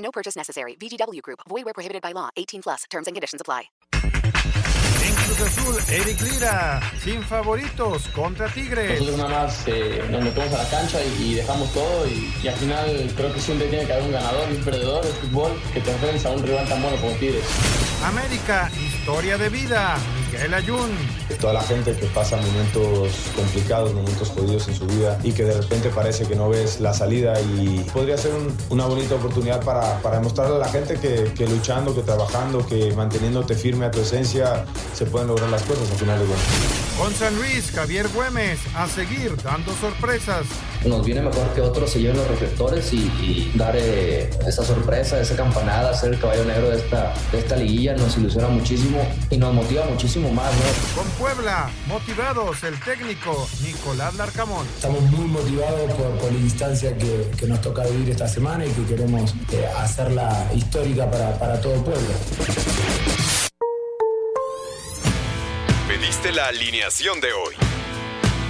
No purchase necessary. VGW Group. Void where prohibited by law. 18 plus. Terms and conditions apply. En Cruz Azul, Eric Lira, sin favoritos, contra Tigres. Nosotros nada más eh, nos metemos a la cancha y, y dejamos todo y, y, al final creo que siempre tiene que haber un ganador y un perdedor de fútbol que te enfrentes a un rival tan bueno como Tigres. América, historia de vida, Miguel Ayun. Toda la gente que pasa momentos complicados, momentos jodidos en su vida y que de repente parece que no ves la salida y podría ser un, una bonita oportunidad para, para demostrarle a la gente que, que luchando, que trabajando, que manteniéndote firme a tu esencia se pueden lograr las cosas al final de cuentas. Con San Luis, Javier Güemes, a seguir dando sorpresas. Nos viene mejor que otros se lleven los reflectores y, y dar eh, esa sorpresa, esa campanada, ser el caballo negro de esta, de esta liguilla, nos ilusiona muchísimo y nos motiva muchísimo más. ¿no? Con Puebla, motivados, el técnico Nicolás Larcamón. Estamos muy motivados por, por la instancia que, que, nos toca vivir esta semana y que queremos eh, hacerla histórica para, para todo Puebla. Pediste la alineación de hoy.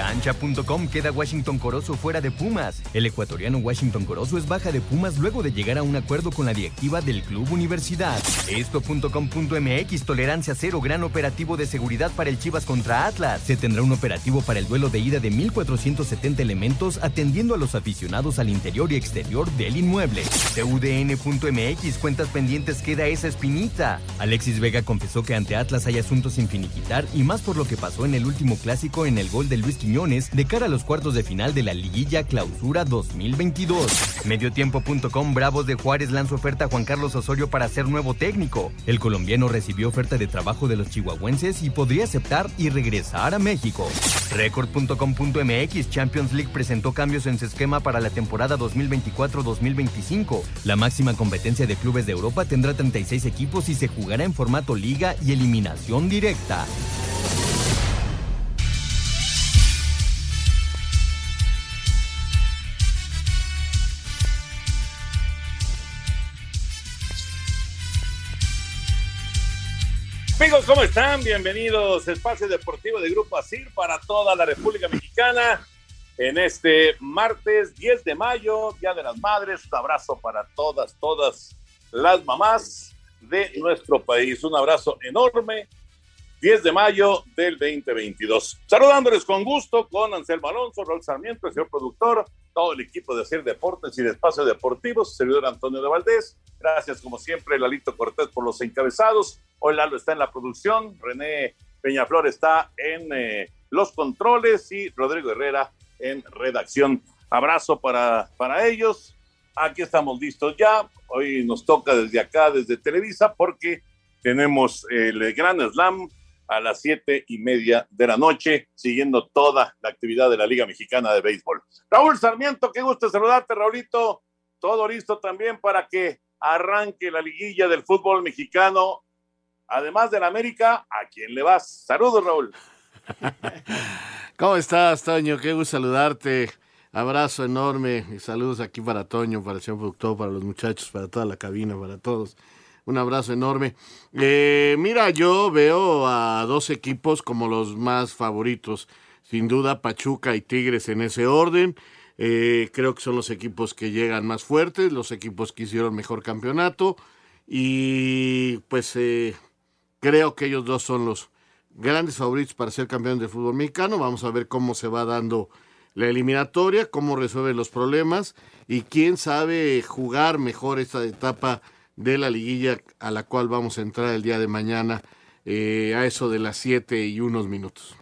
Cancha.com queda Washington Corozo fuera de Pumas. El ecuatoriano Washington Corozo es baja de Pumas luego de llegar a un acuerdo con la directiva del Club Universidad. Esto.com.mx tolerancia cero gran operativo de seguridad para el Chivas contra Atlas. Se tendrá un operativo para el duelo de ida de 1470 elementos atendiendo a los aficionados al interior y exterior del inmueble. CUDN.mx cuentas pendientes queda esa espinita. Alexis Vega confesó que ante Atlas hay asuntos sin finiquitar y más por lo que pasó en el último clásico en el gol de Luis De cara a los cuartos de final de la liguilla Clausura 2022. Mediotiempo.com Bravos de Juárez lanza oferta a Juan Carlos Osorio para ser nuevo técnico. El colombiano recibió oferta de trabajo de los chihuahuenses y podría aceptar y regresar a México. Record.com.mx Champions League presentó cambios en su esquema para la temporada 2024-2025. La máxima competencia de clubes de Europa tendrá 36 equipos y se jugará en formato liga y eliminación directa. Amigos, ¿cómo están? Bienvenidos Espacio Deportivo de Grupo ASIR para toda la República Mexicana en este martes 10 de mayo, Día de las Madres. Un abrazo para todas, todas las mamás de nuestro país. Un abrazo enorme. 10 de mayo del 2022. Saludándoles con gusto con Anselmo Alonso, Raúl Sarmiento, el señor productor, todo el equipo de Hacer Deportes y de Espacio Deportivo, su servidor Antonio de Valdés. Gracias, como siempre, Lalito Cortés por los encabezados. Hoy Lalo está en la producción, René Peñaflor está en eh, los controles y Rodrigo Herrera en redacción. Abrazo para, para ellos. Aquí estamos listos ya. Hoy nos toca desde acá, desde Televisa, porque tenemos el Gran Slam a las siete y media de la noche, siguiendo toda la actividad de la Liga Mexicana de Béisbol. Raúl Sarmiento, qué gusto saludarte, Raulito. Todo listo también para que arranque la liguilla del fútbol mexicano. Además del América, ¿a quién le vas? Saludos, Raúl. ¿Cómo estás, Toño? Qué gusto saludarte. Abrazo enorme y saludos aquí para Toño, para el señor productor, para los muchachos, para toda la cabina, para todos. Un abrazo enorme. Eh, mira, yo veo a dos equipos como los más favoritos. Sin duda, Pachuca y Tigres en ese orden. Eh, creo que son los equipos que llegan más fuertes, los equipos que hicieron mejor campeonato. Y pues eh, creo que ellos dos son los, grandes favoritos para ser campeón del fútbol mexicano. Vamos a ver cómo se va dando la eliminatoria, cómo resuelven los problemas y quién sabe jugar mejor esta etapa de la liguilla a la cual vamos a entrar el día de mañana eh, a eso de las 7 y unos minutos.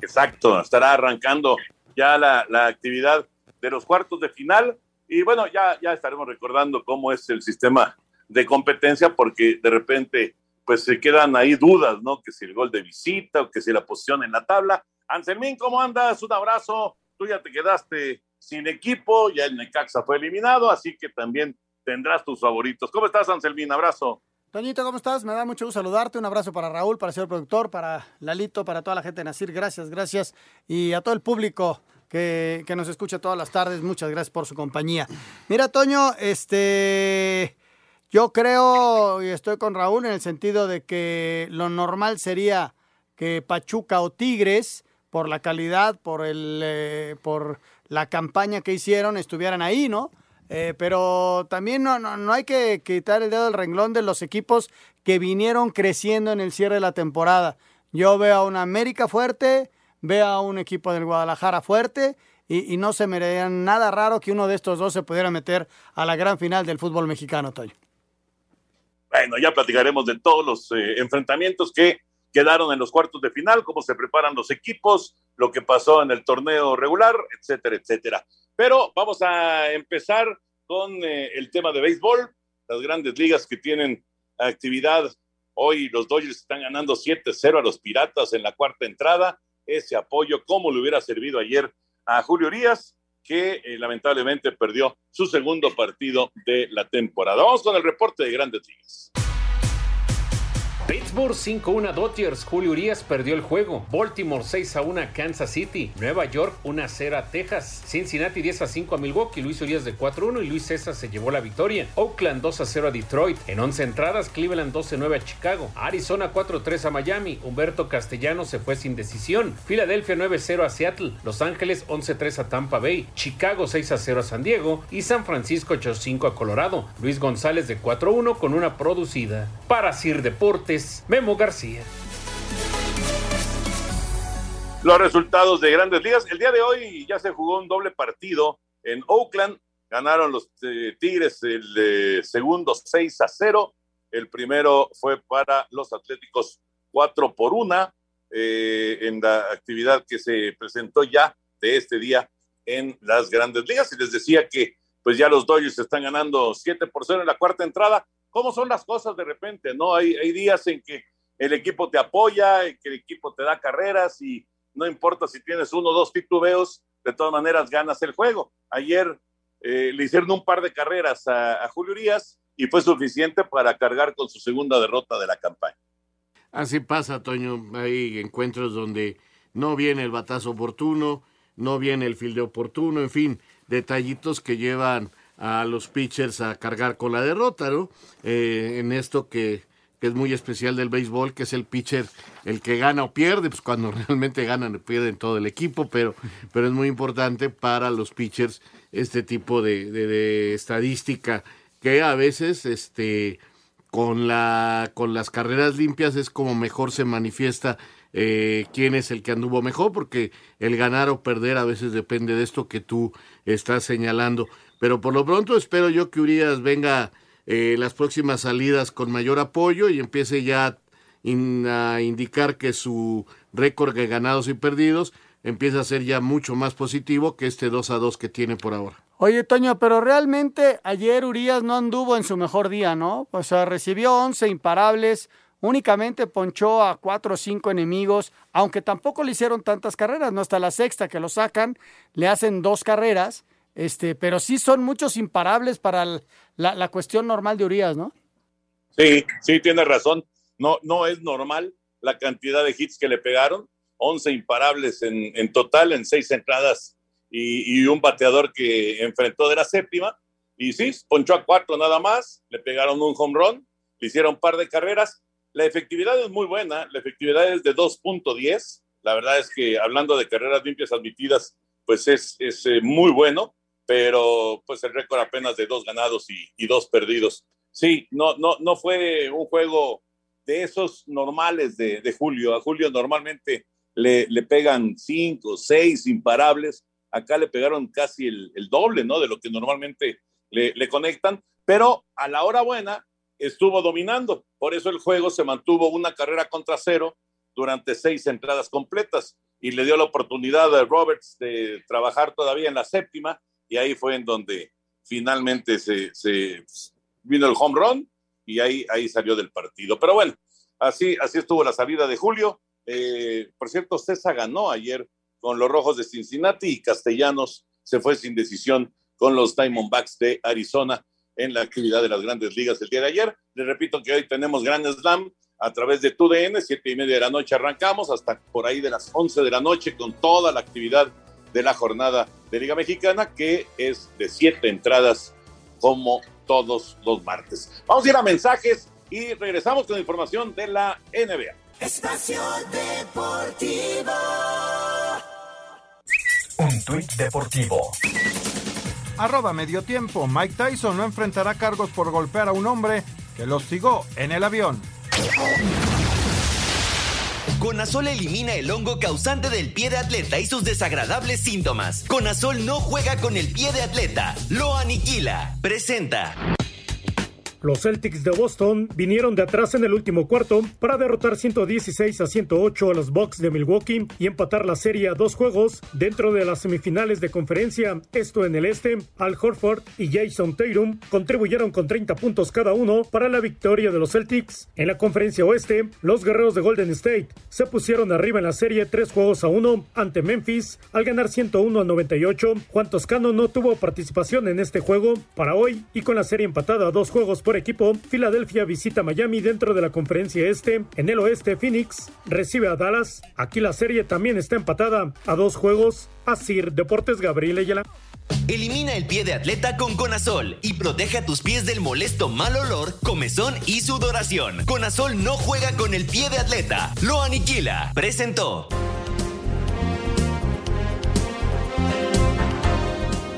Exacto, estará arrancando ya la, la, actividad de los cuartos de final y bueno, ya, ya estaremos recordando cómo es el sistema de competencia porque de repente pues se quedan ahí dudas, ¿no? Que si el gol de visita o que si la posición en la tabla. Anselmín, ¿cómo andas? Un abrazo. Tú ya te quedaste sin equipo, ya el Necaxa fue eliminado, así que también tendrás tus favoritos. ¿Cómo estás, Anselmín? Abrazo. Toñito, ¿cómo estás? Me da mucho gusto saludarte. Un abrazo para Raúl, para el señor productor, para Lalito, para toda la gente de Nacir. Gracias, gracias. Y a todo el público que, que nos escucha todas las tardes. Muchas gracias por su compañía. Mira, Toño, este. Yo creo y estoy con Raúl en el sentido de que lo normal sería que Pachuca o Tigres, por la calidad, por el, eh, por la campaña que hicieron, estuvieran ahí, ¿no? Eh, pero también no, no, no, hay que quitar el dedo del renglón de los equipos que vinieron creciendo en el cierre de la temporada. Yo veo a una América fuerte, veo a un equipo del Guadalajara fuerte y, no se me nada raro que uno de estos dos se pudiera meter a la gran final del fútbol mexicano, Toyo. Bueno, ya platicaremos de todos los eh, enfrentamientos que quedaron en los cuartos de final, cómo se preparan los equipos, lo que pasó en el torneo regular, etcétera, etcétera. Pero vamos a empezar con eh, el tema de béisbol, las grandes ligas que tienen actividad. Hoy los Dodgers están ganando 7-0 a los Piratas en la cuarta entrada. Ese apoyo, ¿cómo le hubiera servido ayer a Julio Urias? que eh, lamentablemente perdió su segundo partido de la temporada. Vamos con el reporte de Grandes Ligas. Pittsburgh 5-1 Dodgers, Julio Urias perdió el juego. Baltimore 6-1 Kansas City. Nueva York 1-0 Texas. Cincinnati 10-5 a Milwaukee. Luis Urias de 4-1 y Luis César se llevó la victoria. Oakland 2-0 a Detroit. En 11 entradas, Cleveland 12-9 a Chicago. Arizona 4-3 a Miami. Humberto Castellano se fue sin decisión. Filadelfia 9-0 a Seattle. Los Ángeles 11-3 a Tampa Bay. Chicago 6-0 a San Diego. Y San Francisco 8-5 a Colorado. Luis González de 4-1 con una producida. Para Sir Memo García. Los resultados de grandes ligas. El día de hoy ya se jugó un doble partido en Oakland. Ganaron los eh, Tigres el eh, segundo 6 a 0. El primero fue para los Atléticos 4 por 1 eh, en la actividad que se presentó ya de este día en las grandes ligas. Y les decía que pues ya los Dodgers están ganando 7 por 0 en la cuarta entrada cómo son las cosas de repente, ¿no? Hay, días en que el equipo te apoya, en que el equipo te da carreras y no importa si tienes uno o dos titubeos, de todas maneras ganas el juego. Ayer eh, le hicieron un par de carreras a, a Julio Urias y fue suficiente para cargar con su segunda derrota de la campaña. Así pasa, Toño. Hay encuentros donde no viene el batazo oportuno, no viene el filde oportuno, en fin, detallitos que llevan a los pitchers a cargar con la derrota, ¿no? Eh, en esto que, que, es muy especial del béisbol, que es el pitcher el que gana o pierde, pues cuando realmente ganan o pierden todo el equipo, pero, pero es muy importante para los pitchers este tipo de, de, estadística que a veces este con la con las carreras limpias es como mejor se manifiesta eh, quién es el que anduvo mejor, porque el ganar o perder a veces depende de esto que tú estás señalando. Pero por lo pronto espero yo que Urias venga eh, las próximas salidas con mayor apoyo y empiece ya a indicar que su récord de ganados y perdidos empieza a ser ya mucho más positivo que este 2 a 2 que tiene por ahora. Oye, Toño, pero realmente ayer Urias no anduvo en su mejor día, ¿no? O sea, recibió 11 imparables, únicamente ponchó a 4 o 5 enemigos, aunque tampoco le hicieron tantas carreras, ¿no? Hasta la sexta que lo sacan, le hacen dos carreras este, pero sí son muchos imparables para el, la, cuestión normal de Urias, ¿no? Sí, sí, tiene razón. No, no es normal la cantidad de hits que le pegaron. 11 imparables en, en total, en seis entradas y, y, un bateador que enfrentó de la séptima. Y sí, ponchó a cuatro nada más, le pegaron un home run, le hicieron un par de carreras. La efectividad es muy buena, la efectividad es de 2.10. La verdad es que hablando de carreras limpias admitidas, pues es, es eh, muy bueno pero pues el récord apenas de dos ganados y, y, dos perdidos. Sí, no, no, no fue un juego de esos normales de, de Julio. A Julio normalmente le, le pegan cinco, seis imparables. Acá le pegaron casi el, el doble, ¿no? De lo que normalmente le, le, conectan. Pero a la hora buena estuvo dominando. Por eso el juego se mantuvo una carrera contra cero durante seis entradas completas y le dio la oportunidad a Roberts de trabajar todavía en la séptima y ahí fue en donde finalmente se, vino el home run y ahí, ahí salió del partido. Pero bueno, así, así estuvo la salida de Julio. Eh, por cierto, César ganó ayer con los Rojos de Cincinnati y Castellanos se fue sin decisión con los Diamondbacks de Arizona en la actividad de las grandes ligas el día de ayer. Les repito que hoy tenemos Grand Slam a través de TUDN, siete y media de la noche arrancamos hasta por ahí de las once de la noche con toda la actividad de la jornada de Liga Mexicana, que es de siete entradas como todos los martes. Vamos a ir a mensajes y regresamos con información de la NBA. Espacio Deportivo. Un tuit deportivo. Arroba medio tiempo. Mike Tyson no enfrentará cargos por golpear a un hombre que lo hostigó en el avión. Conazol elimina el hongo causante del pie de atleta y sus desagradables síntomas. Conazol no juega con el pie de atleta, lo aniquila. Presenta. Los Celtics de Boston vinieron de atrás en el último cuarto para derrotar 116 a 108 a los Bucks de Milwaukee y empatar la serie a dos juegos dentro de las semifinales de conferencia. Esto en el este, Al Horford y Jason Tatum contribuyeron con 30 puntos cada uno para la victoria de los Celtics. En la conferencia oeste, los guerreros de Golden State se pusieron arriba en la serie tres juegos a uno ante Memphis al ganar 101 a 98. Juan Toscano no tuvo participación en este juego para hoy y con la serie empatada a dos juegos por equipo, Filadelfia visita Miami dentro de la conferencia este. En el oeste, Phoenix recibe a Dallas. Aquí la serie también está empatada a dos juegos. Asir Deportes Gabriel Ayala. Elimina el pie de atleta con Conazol y protege a tus pies del molesto mal olor, comezón y sudoración. Conazol no juega con el pie de atleta, lo aniquila. Presentó.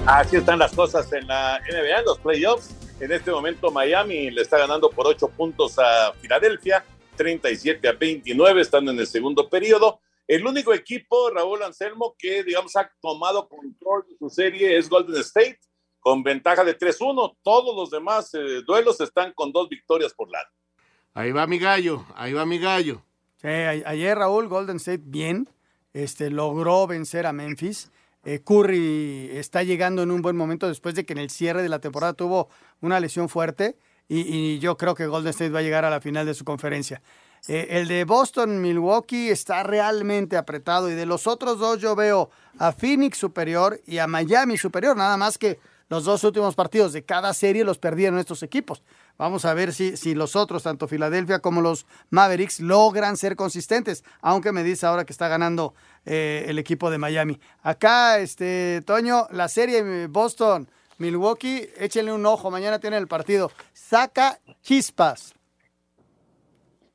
Así están las cosas en la NBA, en los playoffs. En este momento Miami le está ganando por 8 puntos a Filadelfia, 37 a 29, estando en el segundo periodo. El único equipo, Raúl Anselmo, que digamos ha tomado control de su serie es Golden State, con ventaja de 3-1. Todos los demás eh, duelos están con dos victorias por lado. Ahí va mi gallo, ahí va mi gallo. Sí, ayer Raúl Golden State bien, este, logró vencer a Memphis. Eh, Curry está llegando en un buen momento después de que en el cierre de la temporada tuvo una lesión fuerte y, yo creo que Golden State va a llegar a la final de su conferencia. Eh, el de Boston, Milwaukee está realmente apretado y de los otros dos yo veo a Phoenix superior y a Miami superior, nada más que los dos últimos partidos de cada serie los perdieron estos equipos. Vamos a ver si, si los otros, tanto Filadelfia como los Mavericks, logran ser consistentes, aunque me dice ahora que está ganando eh, el equipo de Miami. Acá, este, Toño, la serie Boston, Milwaukee, échenle un ojo, mañana tiene el partido. Saca chispas.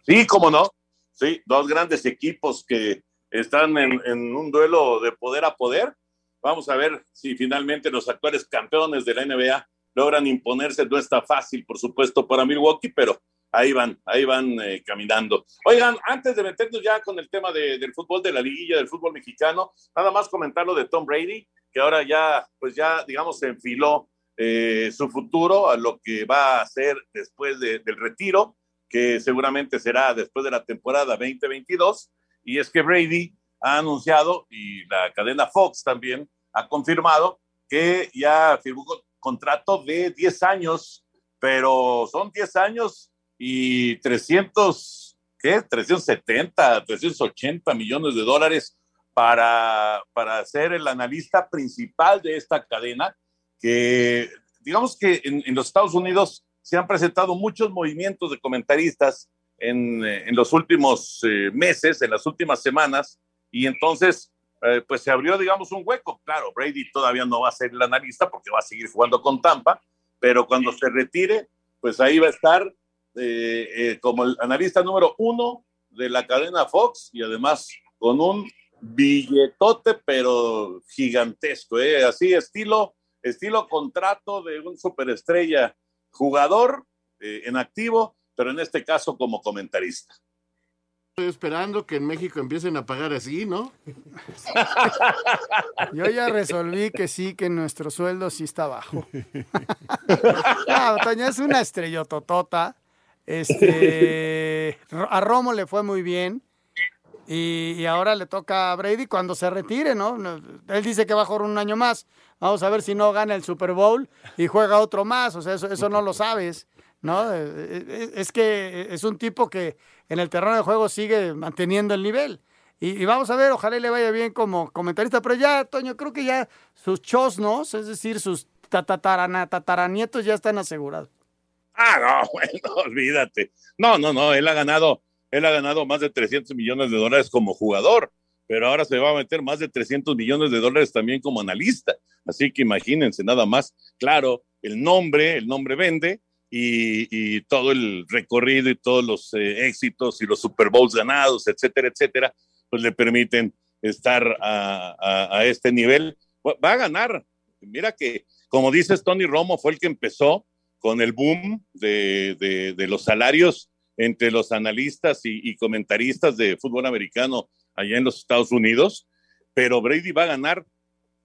Sí, cómo no. Sí, dos grandes equipos que están en, en, un duelo de poder a poder. Vamos a ver si finalmente los actuales campeones de la NBA logran imponerse. No está fácil, por supuesto, para Milwaukee, pero ahí van, ahí van eh, caminando. Oigan, antes de meternos ya con el tema de, del fútbol de la liguilla, del fútbol mexicano, nada más comentar lo de Tom Brady, que ahora ya, pues ya, digamos, se enfiló eh, su futuro a lo que va a hacer después de, del retiro que seguramente será después de la temporada 2022, y es que Brady ha anunciado, y la cadena Fox también ha confirmado, que ya firmó contrato de 10 años, pero son 10 años y 300, ¿qué? 370, 380 millones de dólares para, para ser el analista principal de esta cadena, que digamos que en, en los Estados Unidos se han presentado muchos movimientos de comentaristas en, en los últimos eh, meses, en las últimas semanas, y entonces, eh, pues se abrió, digamos, un hueco. Claro, Brady todavía no va a ser el analista porque va a seguir jugando con Tampa, pero cuando se retire, pues ahí va a estar eh, como el analista número uno de la cadena Fox y además con un billetote, pero gigantesco, así estilo, estilo contrato de un superestrella jugador eh, en activo, pero en este caso como comentarista. Estoy esperando que en México empiecen a pagar así, ¿no? Yo ya resolví que sí, que nuestro sueldo sí está bajo. no, Toño, es una estrellototota. Este, a Romo le fue muy bien. Y, y ahora le toca a Brady cuando se retire, ¿no? Él dice que va a jugar un año más. Vamos a ver si no gana el Super Bowl y juega otro más. O sea, eso no lo sabes, ¿no? Eh, eh, Es que es un tipo que en el terreno de juego sigue manteniendo el nivel. Y, vamos a ver, ojalá le vaya bien como comentarista. Pero ya, Toño, creo que ya sus chosnos, es decir, sus tataranietos ya están asegurados. Ah, no, bueno, olvídate. No, no, no, él ha ganado, él ha ganado más de 300 millones de dólares como jugador, pero ahora se va a meter más de 300 millones de dólares también como analista. Así que imagínense nada más, claro, el nombre, el nombre vende y, todo el recorrido y todos los eh, éxitos y los Super Bowls ganados, etcétera, etcétera, pues le permiten estar a, este nivel. Va a ganar. Mira que, como dices, Tony Romo fue el que empezó con el boom de, los salarios entre los analistas y comentaristas de fútbol americano allá en los Estados Unidos, pero Brady va a ganar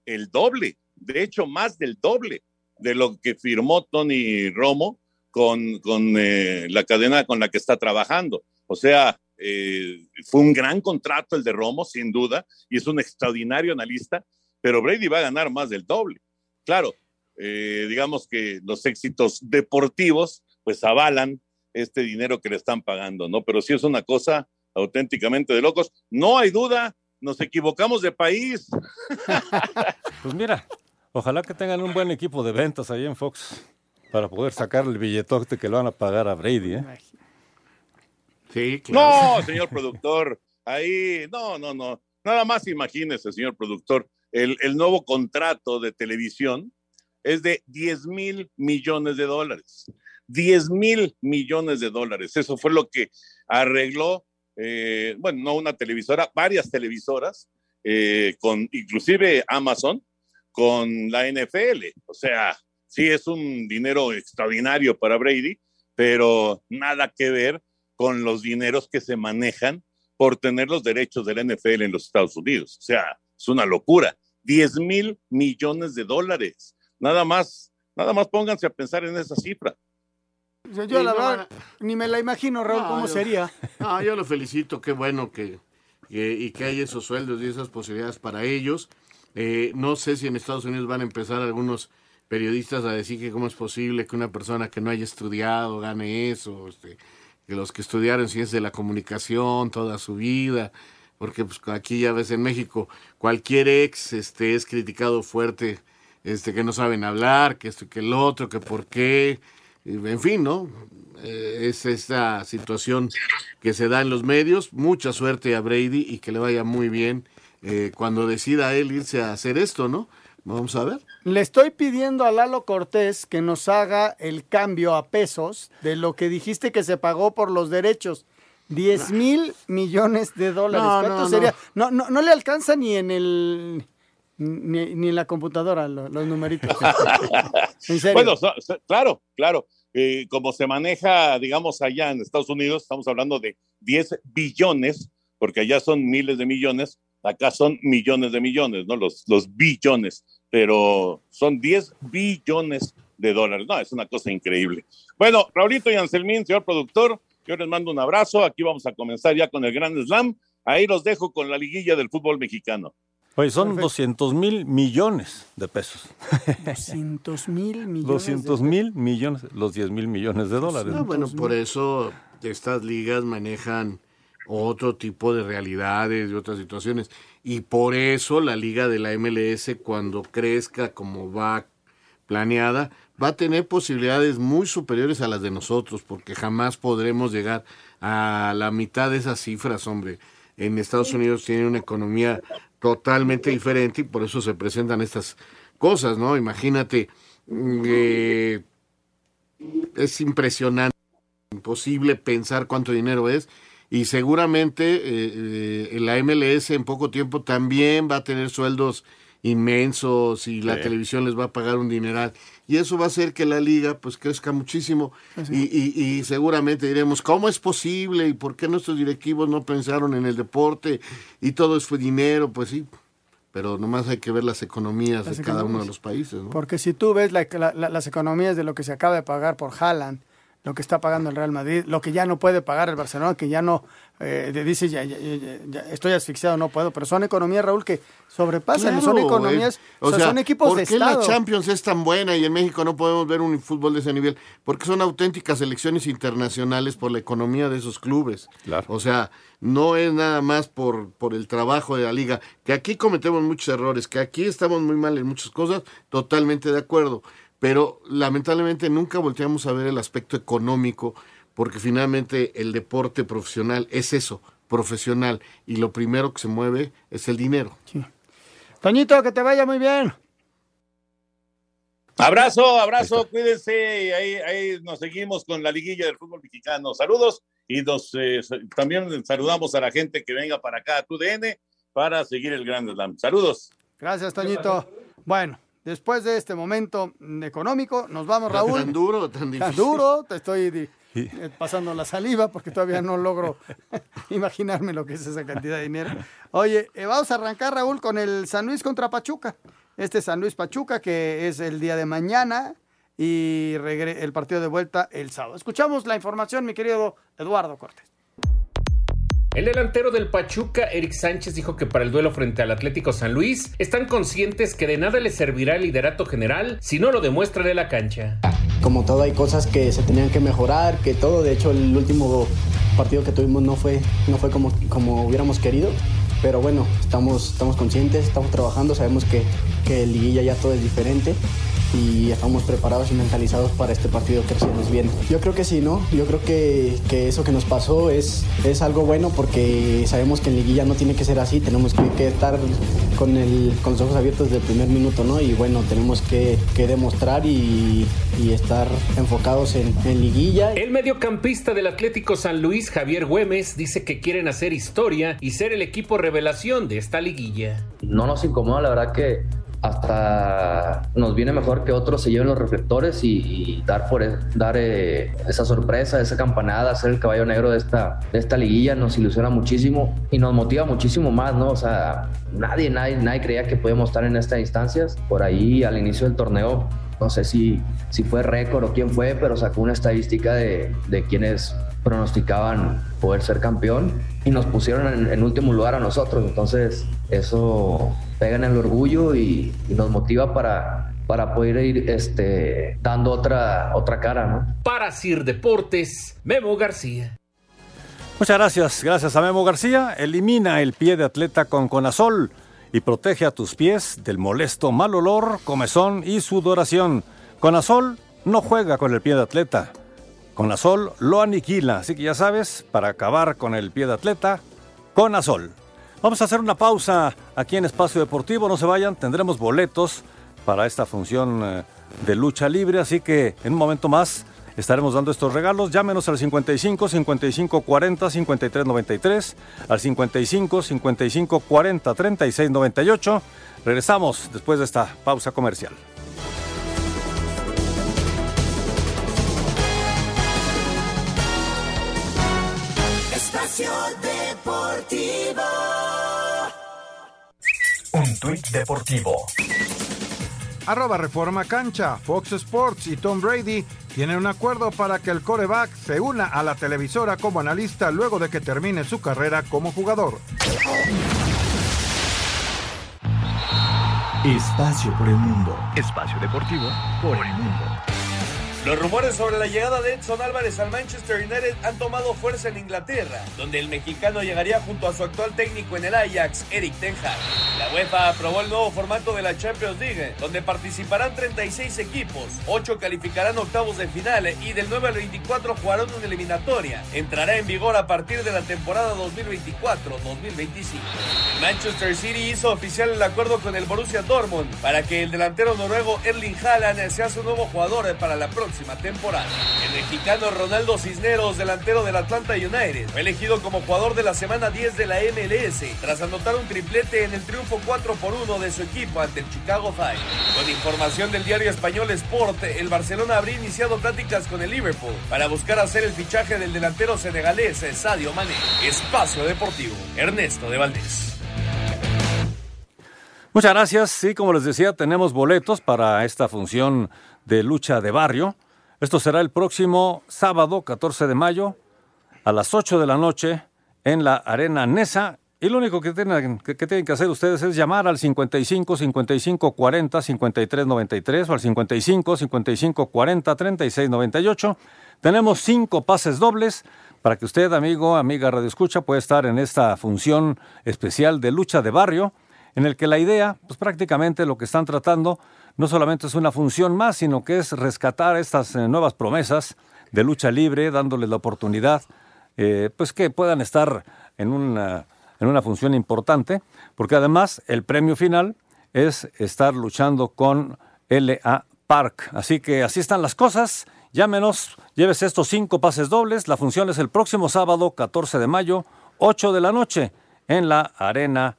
el doble, de hecho más del doble de lo que firmó Tony Romo con, con eh, la cadena con la que está trabajando. O sea, eh, fue un gran contrato el de Romo, sin duda, y es un extraordinario analista, pero Brady va a ganar más del doble. Claro, eh, digamos que los éxitos deportivos pues avalan este dinero que le están pagando, ¿no? Pero sí es una cosa auténticamente de locos. No hay duda, nos equivocamos de país. Pues mira, ojalá que tengan un buen equipo de ventas ahí en Fox para poder sacar el billetote que lo van a pagar a Brady, ¿eh? Sí, No, señor productor, ahí, no, no, no. Nada más imagínese, señor productor, el, el nuevo contrato de televisión es de 10 mil millones de dólares. 10 mil millones de dólares. Eso fue lo que arregló, eh, bueno, no una televisora, varias televisoras, eh, con inclusive Amazon, con la NFL. O sea, sí es un dinero extraordinario para Brady, pero nada que ver con los dineros que se manejan por tener los derechos de la NFL en los Estados Unidos. O sea, es una locura. 10 mil millones de dólares. Nada más, nada más pónganse a pensar en esa cifra. Yo, la no, verdad, ni me la imagino, Raúl, No, cómo yo- sería. No, yo lo felicito, qué bueno que, que- y que hay esos sueldos y esas posibilidades para ellos. Eh, no sé si en Estados Unidos van a empezar algunos periodistas a decir que cómo es posible que una persona que no haya estudiado gane eso, este, que los que estudiaron ciencias de la comunicación toda su vida, porque pues, aquí ya ves en México cualquier ex este, es criticado fuerte, este, que no saben hablar, que esto que el otro, que por qué, en fin, ¿no? Eh, es esta situación que se da en los medios. Mucha suerte a Brady y que le vaya muy bien eh, cuando decida él irse a hacer esto, ¿no? Vamos a ver. Le estoy pidiendo a Lalo Cortés que nos haga el cambio a pesos de lo que dijiste que se pagó por los derechos. 10 mil millones de dólares. No, ¿Cuánto no, sería? No. No, no, le alcanza ni en el. Ni, ni en la computadora lo- los numeritos. en serio. Bueno, so- so- claro, claro. Eh, como se maneja, digamos, allá en Estados Unidos, estamos hablando de 10 billones, porque allá son miles de millones, acá son millones de millones, ¿no? Los, los billones, pero son 10 billones de dólares. No, es una cosa increíble. Bueno, Raulito y Anselmín, señor productor, yo les mando un abrazo. Aquí vamos a comenzar ya con el Gran Slam. Ahí los dejo con la liguilla del fútbol mexicano. Oye, son 200 mil millones de pesos. 200 mil millones. 200 de- mil millones, los 10 mil millones de dólares. No, bueno, por eso estas ligas manejan otro tipo de realidades y otras situaciones. Y por eso la liga de la MLS, cuando crezca como va planeada, va a tener posibilidades muy superiores a las de nosotros, porque jamás podremos llegar a la mitad de esas cifras, hombre. En Estados Unidos tienen una economía totalmente diferente y por eso se presentan estas cosas, ¿no? Imagínate, mm, eh, es impresionante, imposible pensar cuánto dinero es y seguramente eh, eh, la MLS en poco tiempo también va a tener sueldos inmensos y la Sí. televisión les va a pagar un dineral. Y eso va a hacer que la liga pues crezca muchísimo y, y- y seguramente diremos, ¿cómo es posible? ¿Y por qué nuestros directivos no pensaron en el deporte? Y todo eso fue dinero, pues sí, pero nomás hay que ver las economías Las de cada uno de los países, ¿no? Porque si tú ves la- la- la- las economías de lo que se acaba de pagar por Haaland, lo que está pagando el Real Madrid, lo que ya no puede pagar el Barcelona, que ya no eh, dice ya, ya- ya- ya estoy asfixiado, no puedo, pero son economías, Raúl, que sobrepasan, son Claro, economías, eh, o sea, son equipos ¿por de qué Estado. la Champions es tan buena y en México no podemos ver un fútbol de ese nivel? Porque son auténticas elecciones internacionales por la economía de esos clubes. O sea, no es nada más por, por el trabajo de la liga, que aquí cometemos muchos errores, que aquí estamos muy mal en muchas cosas, totalmente de acuerdo. Pero lamentablemente nunca volteamos a ver el aspecto económico, porque finalmente el deporte profesional es eso, profesional, y lo primero que se mueve es el dinero. Toñito, que te vaya muy bien. Abrazo, abrazo, cuídense. y Ahí, ahí nos seguimos con la liguilla del fútbol mexicano. Saludos y nos, eh, también saludamos a la gente que venga para acá a TUDN para seguir el Grand Slam. Saludos. Gracias, Toñito. Bueno, después de este momento económico, nos vamos, Raúl. Tan duro, tan Tan difícil. duro, te estoy di- eh, pasando la saliva porque todavía no logro imaginarme lo que es esa cantidad de dinero. Oye, eh, vamos a arrancar, Raúl, con el San Luis contra Pachuca. Este San Luis Pachuca, que es el día de mañana y regre- el partido de vuelta el sábado. Escuchamos la información, mi querido Eduardo Cortés. El delantero del Pachuca, Eric Sánchez, dijo que para el duelo frente al Atlético San Luis están conscientes que de nada les servirá el liderato general si no lo demuestran en la cancha. Como todo hay cosas que se tenían que mejorar, que todo, de hecho el último partido que tuvimos no fue, no fue como, como hubiéramos querido, pero bueno, estamos, estamos conscientes, estamos trabajando, sabemos que, que en liguilla ya todo es diferente y estamos preparados y mentalizados para este partido que se nos viene. Yo creo que sí, ¿no? Yo creo que, que eso que nos pasó es, es algo bueno porque sabemos que en liguilla no tiene que ser así, tenemos que, que estar con, el, con los ojos abiertos desde el primer minuto, ¿no? Y bueno, tenemos que, que demostrar y, y estar enfocados en, en liguilla. El mediocampista del Atlético San Luis, Javier Güemes, dice que quieren hacer historia y ser el equipo revelación de esta liguilla. no nos incomoda, la verdad que hasta nos viene mejor que otros se lleven los reflectores y, dar por e- dar eh, esa sorpresa, esa campanada, ser el caballo negro de esta, de esta liguilla nos ilusiona muchísimo y nos motiva muchísimo más, ¿no? O sea, nadie, nadie, nadie creía que podíamos estar en estas instancias. Por ahí al inicio del torneo, no sé si, si fue récord o quién fue, pero sacó una estadística de, de quienes pronosticaban poder ser campeón y nos pusieron en último lugar a nosotros. Entonces, eso pega en el orgullo y, y nos motiva para, para poder ir este, dando otra, otra cara, ¿no? Para Sir Deportes, Memo García. Muchas gracias. Gracias a Memo García. Elimina el pie de atleta con Conazol y protege a tus pies del molesto mal olor, comezón y sudoración. Conazol no juega con el pie de atleta. Conazol lo aniquila. Así que ya sabes, para acabar con el pie de atleta, Conazol. Vamos a hacer una pausa aquí en Espacio Deportivo. No se vayan, tendremos boletos para esta función eh, de lucha libre. Así que en un momento más estaremos dando estos regalos. Llámenos al 55 55 40 53 93, al 55 55 40 36 98. Regresamos después de esta pausa comercial. Espacio Deportivo. Un tuit deportivo. Arroba Reforma Cancha, Fox Sports y Tom Brady tienen un acuerdo para que el coreback se una a la televisora como analista luego de que termine su carrera como jugador. Espacio por el mundo. Espacio deportivo por el mundo. Los rumores sobre la llegada de Edson Álvarez al Manchester United han tomado fuerza en Inglaterra, donde el mexicano llegaría junto a su actual técnico en el Ajax, Eric Ten Hag. La UEFA aprobó el nuevo formato de la Champions League, donde participarán 36 equipos, 8 calificarán octavos de final y del 9 al 24 jugarán una eliminatoria. Entrará en vigor a partir de la temporada 2024-2025. El Manchester City hizo oficial el acuerdo con el Borussia Dortmund para que el delantero noruego Erling Haaland sea su nuevo jugador para la próxima temporada. El mexicano Ronaldo Cisneros, delantero del Atlanta United, fue elegido como jugador de la semana 10 de la MLS tras anotar un triplete en el triunfo 4 por 1 de su equipo ante el Chicago Fire. Con información del diario español Sport, el Barcelona habría iniciado pláticas con el Liverpool para buscar hacer el fichaje del delantero senegalés Sadio Mané. Espacio Deportivo, Ernesto de Valdés. Muchas gracias. Sí, como les decía, tenemos boletos para esta función de lucha de barrio. Esto será el próximo sábado, 14 de mayo, a las 8 de la noche, en la Arena Nesa. Y lo único que tienen que, que que hacer ustedes es llamar al 55 55 40 53 93 o al 55 55 40 36 98. Tenemos cinco pases dobles para que usted, amigo, amiga Radio Escucha, pueda estar en esta función especial de lucha de barrio en el que la idea, pues prácticamente lo que están tratando, no solamente es una función más, sino que es rescatar estas eh, nuevas promesas de lucha libre, dándoles la oportunidad, eh, pues que puedan estar en una, en una función importante, porque además el premio final es estar luchando con LA Park. Así que así están las cosas. Llámenos, llévese estos cinco pases dobles. La función es el próximo sábado, 14 de mayo, 8 de la noche, en la Arena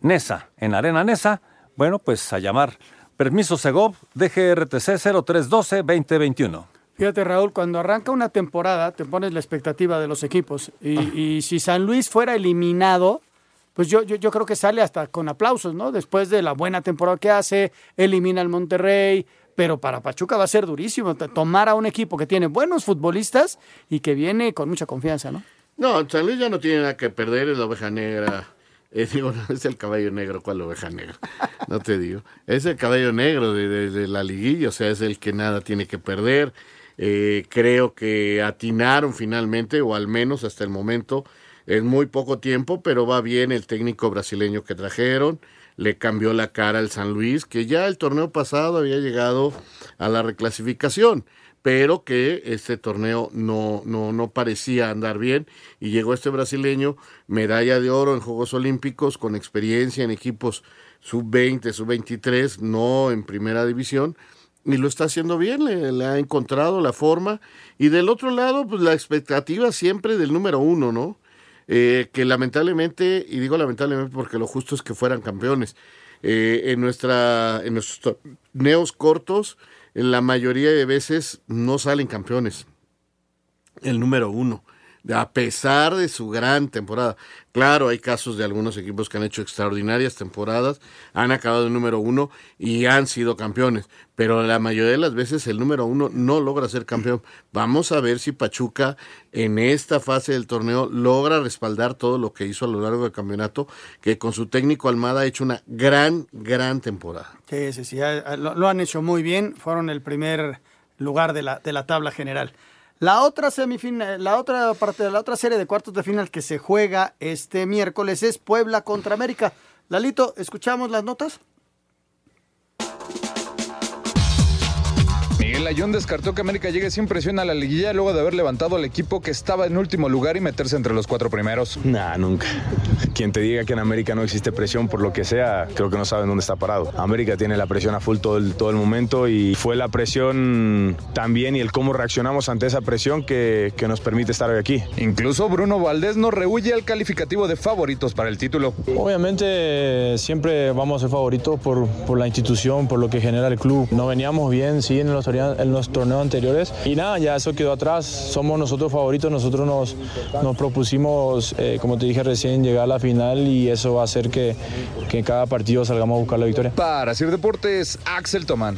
Nesa, en Arena Nesa, bueno, pues a llamar. Permiso Segov, DGRTC 0312-2021. Fíjate, Raúl, cuando arranca una temporada, te pones la expectativa de los equipos. Y, y si San Luis fuera eliminado, pues yo, yo, yo creo que sale hasta con aplausos, ¿no? Después de la buena temporada que hace, elimina al Monterrey, pero para Pachuca va a ser durísimo tomar a un equipo que tiene buenos futbolistas y que viene con mucha confianza, ¿no? No, San Luis ya no tiene nada que perder, es la oveja negra. Eh, digo, no, es el caballo negro, ¿cuál oveja negra? No te digo. Es el caballo negro de, de- la liguilla, o sea, es el que nada tiene que perder. Eh, creo que atinaron finalmente, o al menos hasta el momento, en muy poco tiempo, pero va bien el técnico brasileño que trajeron. Le cambió la cara al San Luis, que ya el torneo pasado había llegado a la reclasificación pero que este torneo no, no, no parecía andar bien y llegó este brasileño, medalla de oro en Juegos Olímpicos, con experiencia en equipos sub-20, sub-23, no en primera división, y lo está haciendo bien, le, ha encontrado la forma, y del otro lado, pues la expectativa siempre del número uno, ¿no? Eh, que lamentablemente, y digo lamentablemente porque lo justo es que fueran campeones, eh, en, nuestra, en nuestros torneos cortos, la mayoría de veces no salen campeones. El número uno. A pesar de su gran temporada. Claro, hay casos de algunos equipos que han hecho extraordinarias temporadas, han acabado en número uno y han sido campeones. Pero la mayoría de las veces el número uno no logra ser campeón. Vamos a ver si Pachuca en esta fase del torneo logra respaldar todo lo que hizo a lo largo del campeonato, que con su técnico Almada ha hecho una gran, gran temporada. Sí, sí, sí, lo, lo han hecho muy bien, fueron el primer lugar de la, de la tabla general. La otra semifinal, la otra parte de la otra serie de cuartos de final que se juega este miércoles es Puebla contra América. Lalito, ¿escuchamos las notas? Miguel Ayón descartó que América llegue sin presión a la liguilla luego de haber levantado al equipo que estaba en último lugar y meterse entre los cuatro primeros. Nah, nunca. Quien te diga que en América no existe presión por lo que sea, creo que no saben dónde está parado. América tiene la presión a full todo el, todo el momento y fue la presión también y el cómo reaccionamos ante esa presión que, que nos permite estar hoy aquí. Incluso Bruno Valdés no rehuye al calificativo de favoritos para el título. Obviamente siempre vamos a ser favoritos por, por la institución, por lo que genera el club. No veníamos bien, sí, en los, torneos- en los torneos anteriores y nada, ya eso quedó atrás. Somos nosotros favoritos, nosotros nos, nos propusimos, eh, como te dije recién, llegar a la final y eso va a hacer que, que cada partido salgamos a buscar la victoria. Para Sir Deportes, Axel Tomán.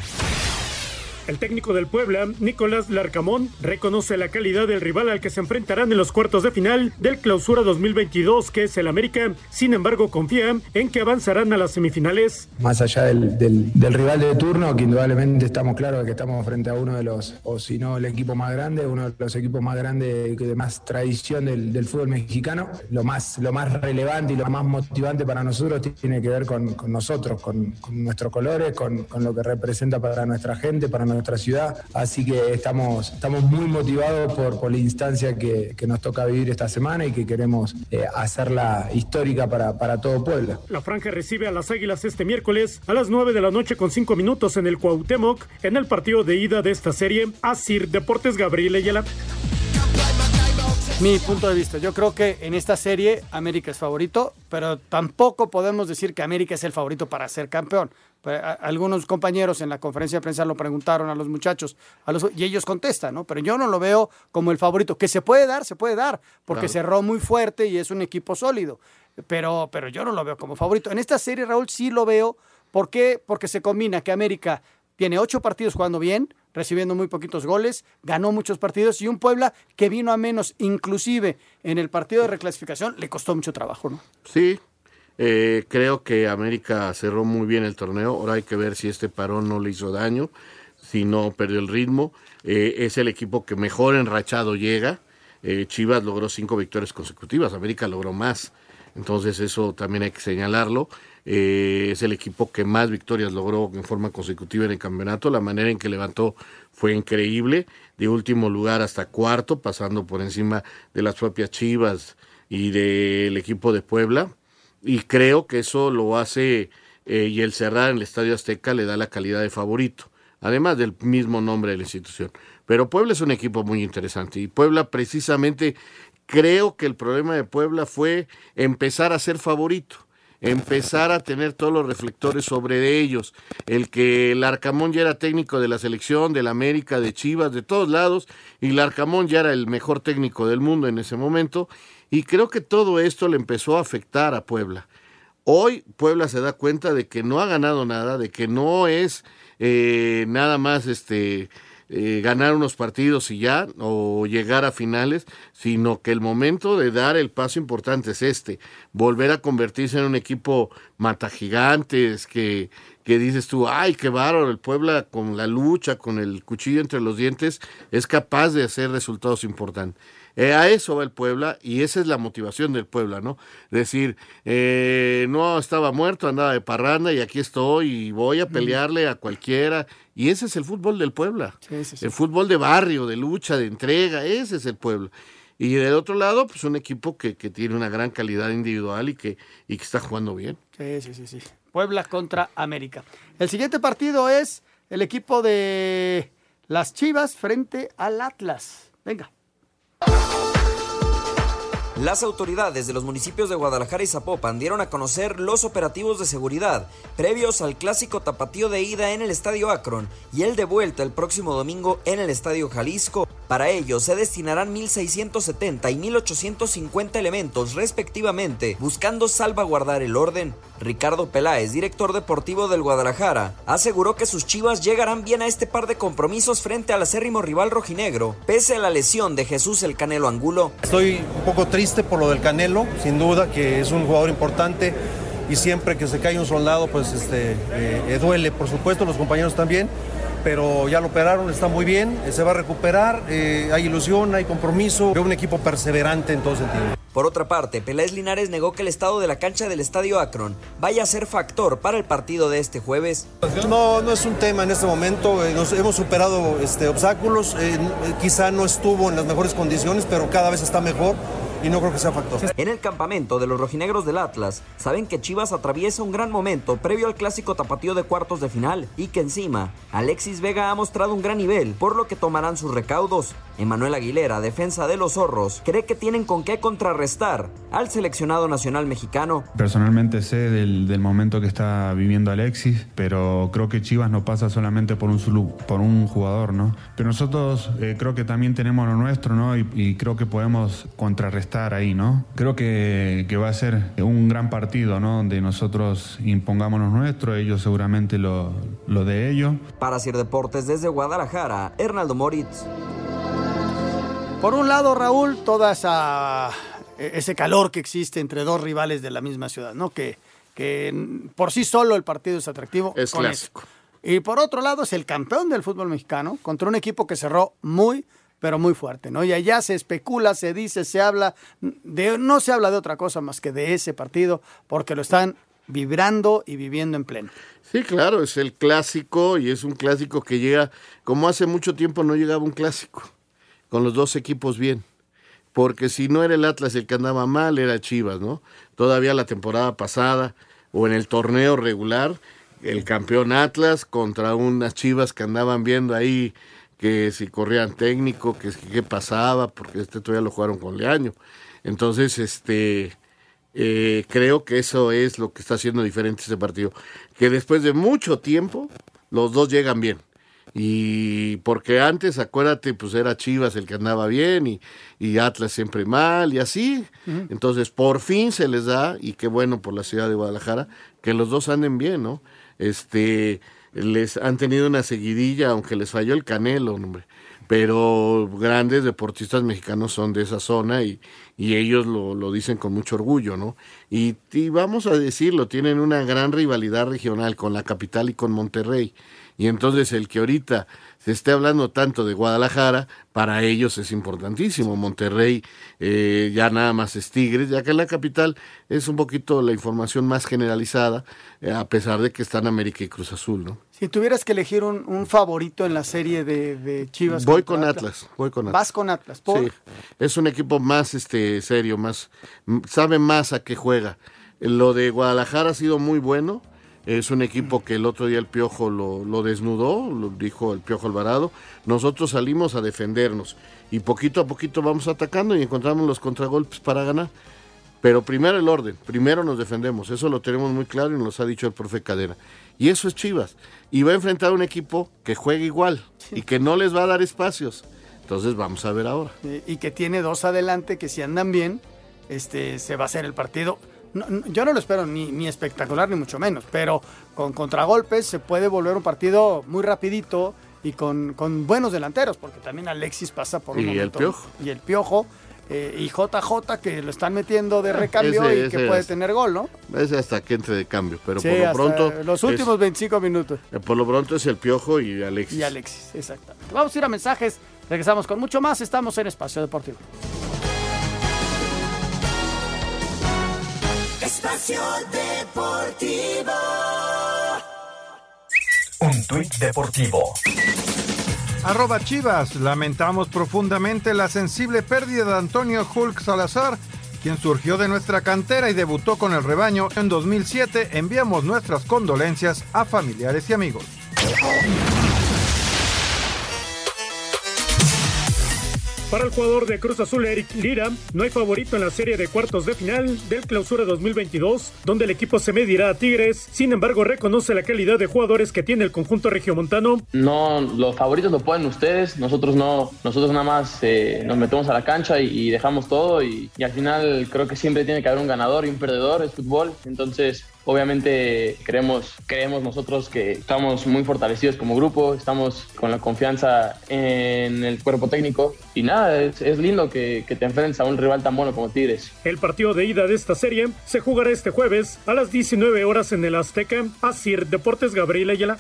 El técnico del Puebla, Nicolás Larcamón, reconoce la calidad del rival al que se enfrentarán en los cuartos de final del Clausura 2022, que es el América. Sin embargo, confía en que avanzarán a las semifinales. Más allá del, rival de turno, que indudablemente estamos claros de que estamos frente a uno de los, o si no el equipo más grande, uno de los equipos más grandes de más tradición del, fútbol mexicano. Lo más, lo más relevante y lo más motivante para nosotros tiene que ver con, nosotros, con, nuestros colores, con, con lo que representa para nuestra gente, para nuestra ciudad. Así que estamos, estamos muy motivados por, por la instancia que, que nos toca vivir esta semana y que queremos eh, hacerla histórica para, para todo Puebla. La franja recibe a las Águilas este miércoles a las 9 de la noche con 5 minutos en el Cuauhtémoc en el partido de ida de esta serie. Asir Deportes Gabriel Ayala. Mi punto de vista, yo creo que en esta serie América es favorito, pero tampoco podemos decir que América es el favorito para ser campeón. Pues, Algunos compañeros en la conferencia de prensa lo preguntaron a los muchachos a los, y ellos contestan, ¿no? Pero yo no lo veo como el favorito. Que se puede dar, se puede dar, porque Claro. cerró muy fuerte y es un equipo sólido. Pero, pero yo no lo veo como favorito. En esta serie, Raúl, sí lo veo. ¿Por qué? Porque se combina que América tiene ocho partidos jugando bien, recibiendo muy poquitos goles, ganó muchos partidos y un Puebla que vino a menos, inclusive en el partido de reclasificación, le costó mucho trabajo, ¿no? Sí, eh, creo que América cerró muy bien el torneo. Ahora hay que ver si este parón no le hizo daño, si no perdió el ritmo. Eh, es el equipo que mejor enrachado llega. Eh, Chivas logró cinco victorias consecutivas, América logró más. Entonces eso también hay que señalarlo. Eh, es el equipo que más victorias logró en forma consecutiva en el campeonato. La manera en que levantó fue increíble. De último lugar hasta cuarto, pasando por encima de las propias Chivas y del equipo de Puebla. Y creo que eso lo hace eh, y el cerrar en el Estadio Azteca le da la calidad de favorito, además del mismo nombre de la institución. Pero Puebla es un equipo muy interesante y Puebla precisamente creo que el problema de Puebla fue empezar a ser favorito empezar a tener todos los reflectores sobre ellos. El que el Arcamón ya era técnico de la selección, del América, de Chivas, de todos lados, y el Arcamón ya era el mejor técnico del mundo en ese momento, y creo que todo esto le empezó a afectar a Puebla. Hoy Puebla se da cuenta de que no ha ganado nada, de que no es eh, nada más este eh, ganar unos partidos y ya, o llegar a finales, sino que el momento de dar el paso importante es este, volver a convertirse en un equipo matagigantes, que, que dices tú, ay, qué bárbaro, el Puebla con la lucha, con el cuchillo entre los dientes, es capaz de hacer resultados importantes. Eh, a eso va el Puebla y esa es la motivación del Puebla, ¿no? Decir, eh, no estaba muerto, andaba de parranda y aquí estoy y voy a pelearle a cualquiera. Y ese es el fútbol del Puebla. El fútbol de barrio, de lucha, de entrega, ese es el Puebla. Y del otro lado, pues un equipo que, que tiene una gran calidad individual y que, y que está jugando bien. Sí, sí, sí, sí. Puebla contra América. El siguiente partido es el equipo de las Chivas frente al Atlas. Venga. Las autoridades de los municipios de Guadalajara y Zapopan dieron a conocer los operativos de seguridad previos al clásico tapatío de ida en el Estadio Akron y el de vuelta el próximo domingo en el Estadio Jalisco. Para ello se destinarán 1.670 y 1.850 elementos respectivamente, buscando salvaguardar el orden. Ricardo Peláez, director deportivo del Guadalajara, aseguró que sus chivas llegarán bien a este par de compromisos frente al acérrimo rival rojinegro, pese a la lesión de Jesús el Canelo Angulo. Estoy un poco triste por lo del Canelo, sin duda que es un jugador importante y siempre que se cae un soldado pues este, eh, eh, duele, por supuesto, los compañeros también, pero ya lo operaron, está muy bien, eh, se va a recuperar, eh, hay ilusión, hay compromiso, veo un equipo perseverante en todo sentido. Por otra parte, Peláez Linares negó que el estado de la cancha del Estadio Akron vaya a ser factor para el partido de este jueves. No, no es un tema en este momento. eh, nos hemos superado este, obstáculos. quizá no estuvo en las mejores condiciones, pero cada vez está mejor y no creo que sea factor. En el campamento de los rojinegros del Atlas, saben que Chivas atraviesa un gran momento previo al clásico tapatío de cuartos de final y que encima Alexis Vega ha mostrado un gran nivel, por lo que tomarán sus recaudos. Emanuel Aguilera, defensa de los zorros, cree que tienen con qué contrarrestar al seleccionado nacional mexicano. Personalmente sé del, del momento que está viviendo Alexis, pero creo que Chivas no pasa solamente por un, por un jugador, ¿no? Pero nosotros eh, creo que también tenemos lo nuestro, ¿no? Y, y creo que podemos contrarrestar ahí, ¿no? Creo que, que va a ser un gran partido, ¿no? Donde nosotros impongamos lo nuestro, ellos seguramente lo, lo de ellos. Para Sir Deportes desde Guadalajara, Hernaldo Moritz. Por un lado, Raúl, toda esa ese calor que existe entre dos rivales de la misma ciudad, ¿no? Que, que por sí solo el partido es atractivo. Es con clásico. eso. Y por otro lado es el campeón del fútbol mexicano contra un equipo que cerró muy, pero muy fuerte, ¿no? Y allá se especula, se dice, se habla, de, no se habla de otra cosa más que de ese partido, porque lo están vibrando y viviendo en pleno. Sí, claro, es el clásico y es un clásico que llega, como hace mucho tiempo no llegaba un clásico, con los dos equipos bien. Porque si no era el Atlas el que andaba mal, era Chivas, ¿no? Todavía la temporada pasada o en el torneo regular, el campeón Atlas contra unas Chivas que andaban viendo ahí que si corrían técnico, que qué pasaba, porque este todavía lo jugaron con Leaño. Entonces, este, eh, creo que eso es lo que está haciendo diferente este partido. Que después de mucho tiempo, los dos llegan bien. Y porque antes, acuérdate, pues era Chivas el que andaba bien y, y Atlas siempre mal y así. Entonces, por fin se les da, y qué bueno por la ciudad de Guadalajara, que los dos anden bien, ¿no? Este, les han tenido una seguidilla, aunque les falló el canelo, hombre. Pero grandes deportistas mexicanos son de esa zona y, y ellos lo, lo dicen con mucho orgullo, ¿no? Y, y vamos a decirlo, tienen una gran rivalidad regional con la capital y con Monterrey. Y entonces el que ahorita se esté hablando tanto de Guadalajara, para ellos es importantísimo. Monterrey eh, ya nada más es Tigres, ya que la capital es un poquito la información más generalizada, eh, a pesar de que están América y Cruz Azul, ¿no? Si tuvieras que elegir un, un favorito en la serie de, de Chivas. Voy con Atlas, voy con Atlas. Vas con Atlas. ¿por? Sí, es un equipo más este serio, más sabe más a qué juega. Lo de Guadalajara ha sido muy bueno. Es un equipo que el otro día el Piojo lo, lo desnudó, lo dijo el Piojo Alvarado. Nosotros salimos a defendernos y poquito a poquito vamos atacando y encontramos los contragolpes para ganar. Pero primero el orden, primero nos defendemos, eso lo tenemos muy claro y nos ha dicho el profe Cadena. Y eso es Chivas. Y va a enfrentar a un equipo que juega igual y que no les va a dar espacios. Entonces vamos a ver ahora. Y que tiene dos adelante que si andan bien, este, se va a hacer el partido. No- no- yo no lo espero ni, ni espectacular ni mucho menos, pero con contragolpes se puede volver un partido muy rapidito y con, con buenos delanteros, porque también Alexis pasa por un Y el momento- Piojo. Y el Piojo. Eh, y JJ que lo están metiendo de recambio Ese- y ese que puede es- tener gol, ¿no? Es hasta que entre de cambio, pero Sí, por lo hasta pronto. los es- últimos 25 minutos. eh, por lo pronto es el Piojo y Alexis. Y Alexis, exactamente. Vamos a ir a mensajes. Regresamos con mucho más. Estamos en Espacio Deportivo. Espacio Deportivo. Un tuit deportivo. Arroba Chivas, lamentamos profundamente la sensible pérdida de Antonio Hulk Salazar, quien surgió de nuestra cantera y debutó con el rebaño en 2007. Enviamos nuestras condolencias a familiares y amigos. Para el jugador de Cruz Azul, Eric Lira, no hay favorito en la serie de cuartos de final del Clausura 2022, donde el equipo se medirá a Tigres. Sin embargo, reconoce la calidad de jugadores que tiene el conjunto regiomontano. No, los favoritos lo ponen ustedes, nosotros no, nosotros nada más eh, nos metemos a la cancha y, y dejamos todo y, y al final creo que siempre tiene que haber un ganador y un perdedor, es fútbol, entonces obviamente creemos, creemos nosotros que estamos muy fortalecidos como grupo, estamos con la confianza en el cuerpo técnico y nada, es, lindo que, que te enfrentes a un rival tan bueno como Tigres. El partido de ida de esta serie se jugará este jueves a las 19 horas en el Azteca. Asir Deportes Gabriel Ayala.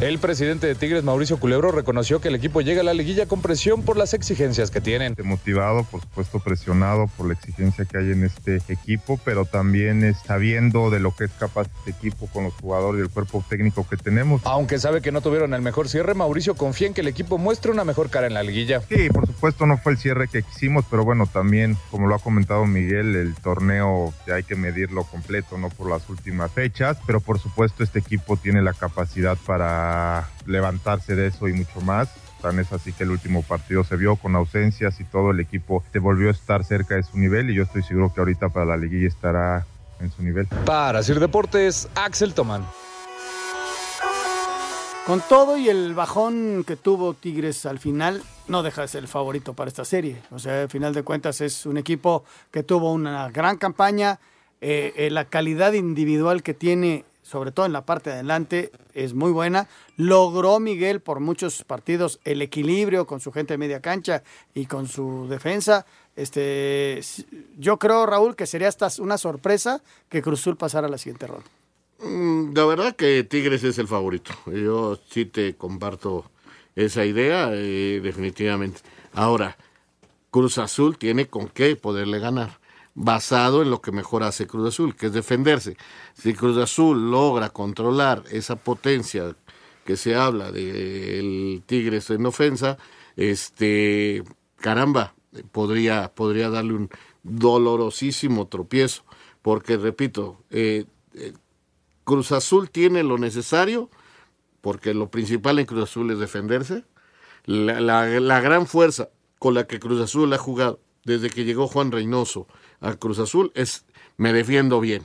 El presidente de Tigres, Mauricio Culebro, reconoció que el equipo llega a la liguilla con presión por las exigencias que tienen. motivado, por supuesto presionado por la exigencia que hay en este equipo, pero también está viendo de lo que es capaz este equipo con los jugadores y el cuerpo técnico que tenemos. Aunque sabe que no tuvieron el mejor cierre, Mauricio confía en que el equipo muestre una mejor cara en la liguilla. Sí, por supuesto no fue el cierre que quisimos, pero bueno, también, como lo ha comentado Miguel, el torneo ya hay que medirlo completo, no por las últimas fechas, pero por supuesto este equipo tiene la capacidad para levantarse de eso y mucho más. Tan es así que el último partido se vio con ausencias y todo el equipo te volvió a estar cerca de su nivel y yo estoy seguro que ahorita para la liguilla estará en su nivel. Para Sir Deportes, Axel Tomán. Con todo y el bajón que tuvo Tigres al final, no deja de ser el favorito para esta serie. O sea, al final de cuentas es un equipo que tuvo una gran campaña. eh, eh, la calidad individual que tiene, sobre todo en la parte de adelante, es muy buena. Logró Miguel por muchos partidos el equilibrio con su gente de media cancha y con su defensa. Este, yo creo, Raúl, que sería hasta una sorpresa que Cruzul pasara a la siguiente ronda. Mm, La verdad que Tigres es el favorito. Yo sí te comparto esa idea, eh, definitivamente. Ahora, Cruz Azul tiene con qué poderle ganar, basado en lo que mejor hace Cruz Azul, que es defenderse. Si Cruz Azul logra controlar esa potencia que se habla del Tigres en ofensa, este, caramba, podría, podría darle un dolorosísimo tropiezo, porque repito, eh, eh, Cruz Azul tiene lo necesario porque lo principal en Cruz Azul es defenderse. La, la- la gran fuerza con la que Cruz Azul ha jugado desde que llegó Juan Reynoso a Cruz Azul es me defiendo bien.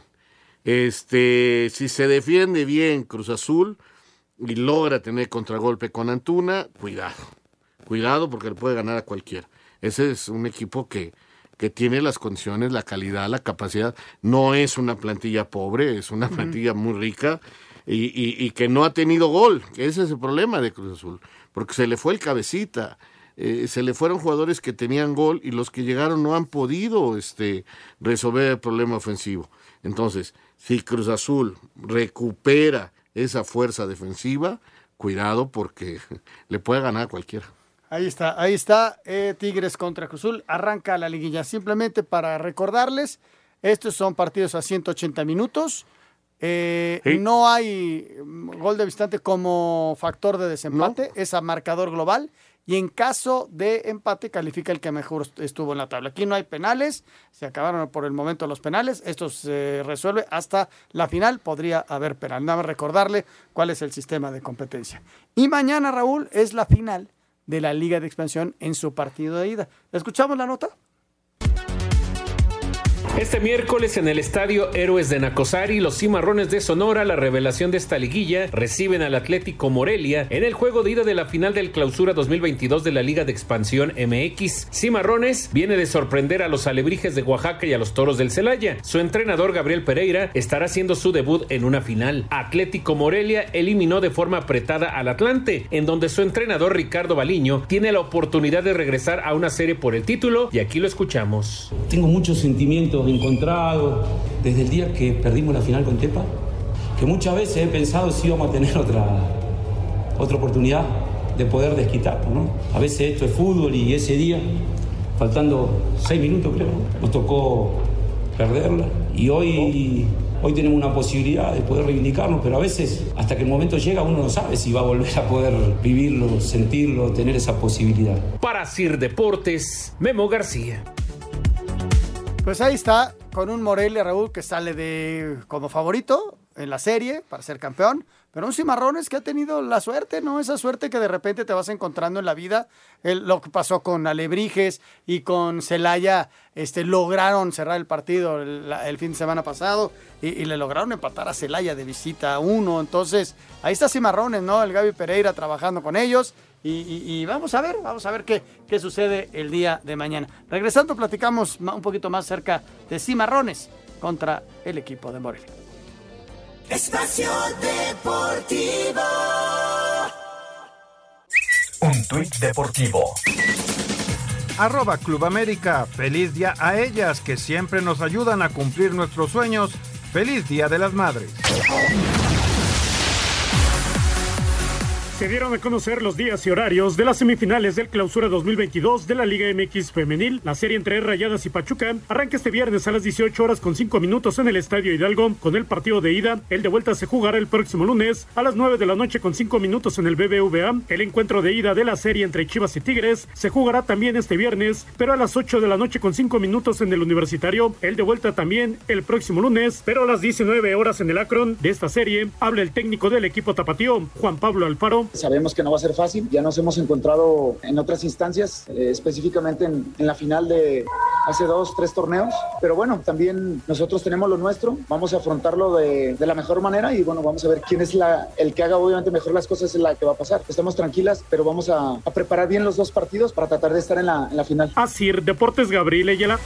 Este, si se defiende bien Cruz Azul y logra tener contragolpe con Antuna, cuidado. Cuidado porque le puede ganar a cualquiera. Ese es un equipo que, que tiene las condiciones, la calidad, la capacidad. No es una plantilla pobre, es una plantilla muy rica y, y- y que no ha tenido gol. Ese es el problema de Cruz Azul. Porque se le fue el cabecita. eh, se le fueron jugadores que tenían gol y los que llegaron no han podido este, resolver el problema ofensivo. Entonces, si Cruz Azul recupera esa fuerza defensiva, cuidado porque le puede ganar a cualquiera. Ahí está, ahí está, eh, Tigres contra Cruzul, arranca la liguilla. Simplemente para recordarles, estos son partidos a 180 minutos. Eh, Sí. No hay mm, gol de visitante como factor de desempate, es a marcador global. Y en caso de empate, califica el que mejor est- estuvo en la tabla. Aquí no hay penales, se acabaron por el momento los penales. Esto se resuelve hasta la final, podría haber penal. Nada más recordarle cuál es el sistema de competencia. Y mañana, Raúl, es la final de la Liga de Expansión en su partido de ida. ¿Escuchamos la nota? Este miércoles en el estadio Héroes de Nacosari, los cimarrones de Sonora, la revelación de esta liguilla, reciben al Atlético Morelia en el juego de ida de la final del Clausura 2022 de la Liga de Expansión MX. Cimarrones viene de sorprender a los alebrijes de Oaxaca y a los toros del Celaya. Su entrenador Gabriel Pereira estará haciendo su debut en una final. Atlético Morelia eliminó de forma apretada al Atlante, en donde su entrenador Ricardo Baliño tiene la oportunidad de regresar a una serie por el título y aquí lo escuchamos. Tengo muchos sentimientos encontrados desde el día que perdimos la final con Tepa, que muchas veces he pensado si íbamos a tener otra, otra oportunidad de poder desquitar, ¿no? A veces esto es fútbol y ese día, faltando seis minutos creo, nos tocó perderla y hoy, hoy tenemos una posibilidad de poder reivindicarnos, pero a veces hasta que el momento llega uno no sabe si va a volver a poder vivirlo, sentirlo, tener esa posibilidad. Para Sir Deportes, Memo García. Pues ahí está, con un Morelia Raúl que sale de como favorito en la serie para ser campeón, pero un Cimarrones que ha tenido la suerte, ¿no? Esa suerte que de repente te vas encontrando en la vida. Lo que pasó con Alebrijes y con Celaya, este, lograron cerrar el partido el fin de semana pasado y, y le lograron empatar a Celaya de visita a uno. Entonces, ahí está Cimarrones, ¿no? El Gaby Pereira trabajando con ellos. Y, y- y vamos a ver, vamos a ver qué, qué sucede el día de mañana. Regresando, platicamos un poquito más cerca de Cimarrones contra el equipo de Morelia. Espacio Deportivo. Un tuit deportivo. Arroba Club América. Feliz día a ellas que siempre nos ayudan a cumplir nuestros sueños. Feliz Día de las Madres. Se dieron a conocer los días y horarios de las semifinales del Clausura 2022 de la Liga MX Femenil. La serie entre Rayadas y Pachuca arranca este viernes a las 18 horas con 5 minutos en el Estadio Hidalgo con el partido de ida. El de vuelta se jugará el próximo lunes a las 9 de la noche con 5 minutos en el BBVA. El encuentro de ida de la serie entre Chivas y Tigres se jugará también este viernes, pero a las 8 de la noche con 5 minutos en el Universitario. El de vuelta también el próximo lunes, pero a las 19 horas en el Akron. De esta serie habla el técnico del equipo tapatío, Juan Pablo Alfaro. Sabemos que no va a ser fácil, ya nos hemos encontrado en otras instancias, eh, específicamente en, en la final de hace dos, tres torneos, pero bueno, también nosotros tenemos lo nuestro, vamos a afrontarlo de, de la mejor manera y bueno, vamos a ver quién es la, el que haga obviamente mejor las cosas es la que va a pasar. Estamos tranquilas, pero vamos a, a preparar bien los dos partidos para tratar de estar en la, en la final. Así, Deportes Gabriel Ayala.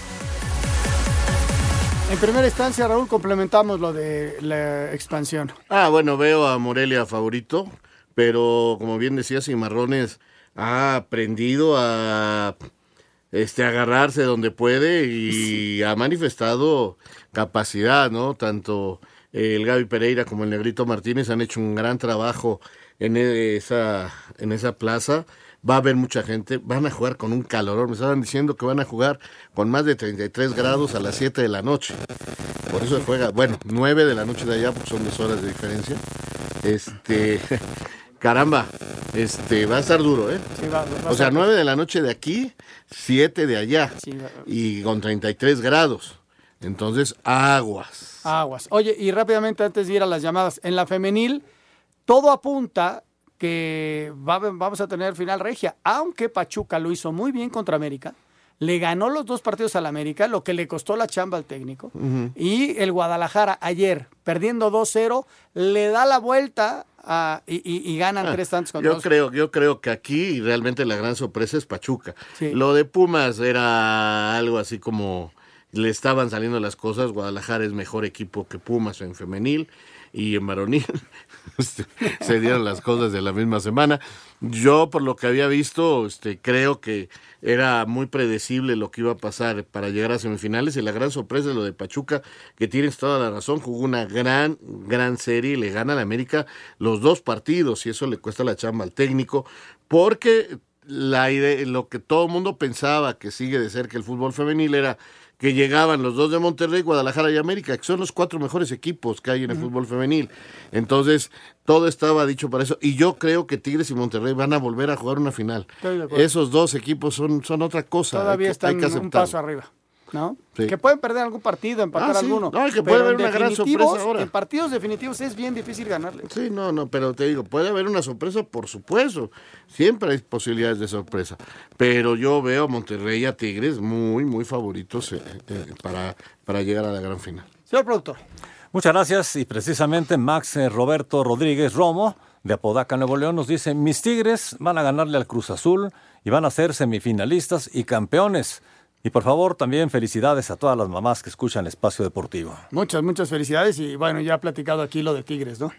En primera instancia, Raúl, complementamos lo de la expansión. Ah, bueno, veo a Morelia favorito, pero como bien decía, Cimarrones ha aprendido a este agarrarse donde puede y ha manifestado capacidad, ¿no? Tanto el Gaby Pereira como el Negrito Martínez han hecho un gran trabajo en esa en esa plaza. Va a haber mucha gente, van a jugar con un calorón. Me estaban diciendo que van a jugar con más de 33 grados a las 7 de la noche. Por eso juega, bueno, 9 de la noche de allá, porque son dos horas de diferencia. Este, caramba, este, va a estar duro, ¿eh? Sí, va- va o sea, estar- 9 de la noche de aquí, 7 de allá. va- Y con 33 grados. Entonces, aguas. Aguas. Oye, y rápidamente antes de ir a las llamadas, en la femenil, todo apunta que va- vamos a tener final regia, aunque Pachuca lo hizo muy bien contra América, le ganó los dos partidos al América, lo que le costó la chamba al técnico, y el Guadalajara ayer, perdiendo 2-0, le da la vuelta a- y, y- y ganan tres tantos contra Yo dos. creo, yo creo que aquí realmente la gran sorpresa es Pachuca. Lo de Pumas era algo así como le estaban saliendo las cosas. Guadalajara es mejor equipo que Pumas en femenil y en varonil. Se dieron las cosas de la misma semana. Yo, por lo que había visto, este, creo que era muy predecible lo que iba a pasar para llegar a semifinales. Y la gran sorpresa es lo de Pachuca, que tienes toda la razón, jugó una gran, gran serie y le gana a América los dos partidos. Y eso le cuesta la chamba al técnico, porque la idea, lo que todo el mundo pensaba que sigue de cerca el fútbol femenil era que llegaban los dos de Monterrey, Guadalajara y América, que son los cuatro mejores equipos que hay en el fútbol femenil. Entonces, todo estaba dicho para eso. Y yo creo que Tigres y Monterrey van a volver a jugar una final. Estoy de acuerdo. Esos dos equipos son, son otra cosa. hay Todavía que- están hay que un aceptarlo. paso arriba. ¿No? Sí. Que pueden perder algún partido, empatar Ah, sí. alguno. No, y que puede haber una gran sorpresa ahora. En partidos definitivos es bien difícil ganarle. Sí, no, no, pero te digo, puede haber una sorpresa, por supuesto. Siempre hay posibilidades de sorpresa. Pero yo veo a Monterrey y a Tigres muy, muy favoritos eh, eh, para, para llegar a la gran final. Señor productor. Muchas gracias y precisamente Max eh, Roberto Rodríguez Romo de Apodaca, Nuevo León, nos dice, mis Tigres van a ganarle al Cruz Azul y van a ser semifinalistas y campeones. Y por favor, también felicidades a todas las mamás que escuchan Espacio Deportivo. Muchas, muchas felicidades y bueno, ya ha platicado aquí lo de Tigres, ¿no?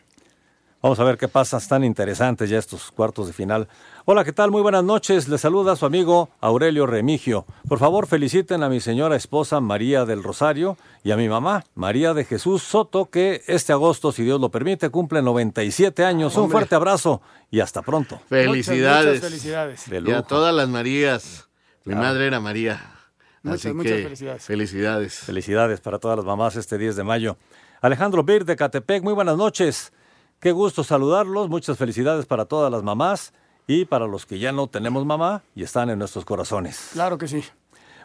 Vamos a ver qué pasa, están interesantes ya estos cuartos de final. Hola, ¿qué tal? Muy buenas noches. Les saluda su amigo Aurelio Remigio. Por favor, feliciten a mi señora esposa María del Rosario y a mi mamá María de Jesús Soto, que este agosto, si Dios lo permite, cumple 97 años. Un fuerte abrazo y hasta pronto. Felicidades. muchas felicidades. De Y a todas las Marías. Mi Claro. madre era María. Muchas, Así muchas que felicidades. Felicidades. Felicidades para todas las mamás este 10 de mayo. Alejandro Bir de Catepec, muy buenas noches. Qué gusto saludarlos. Muchas felicidades para todas las mamás y para los que ya no tenemos mamá y están en nuestros corazones. Claro que sí.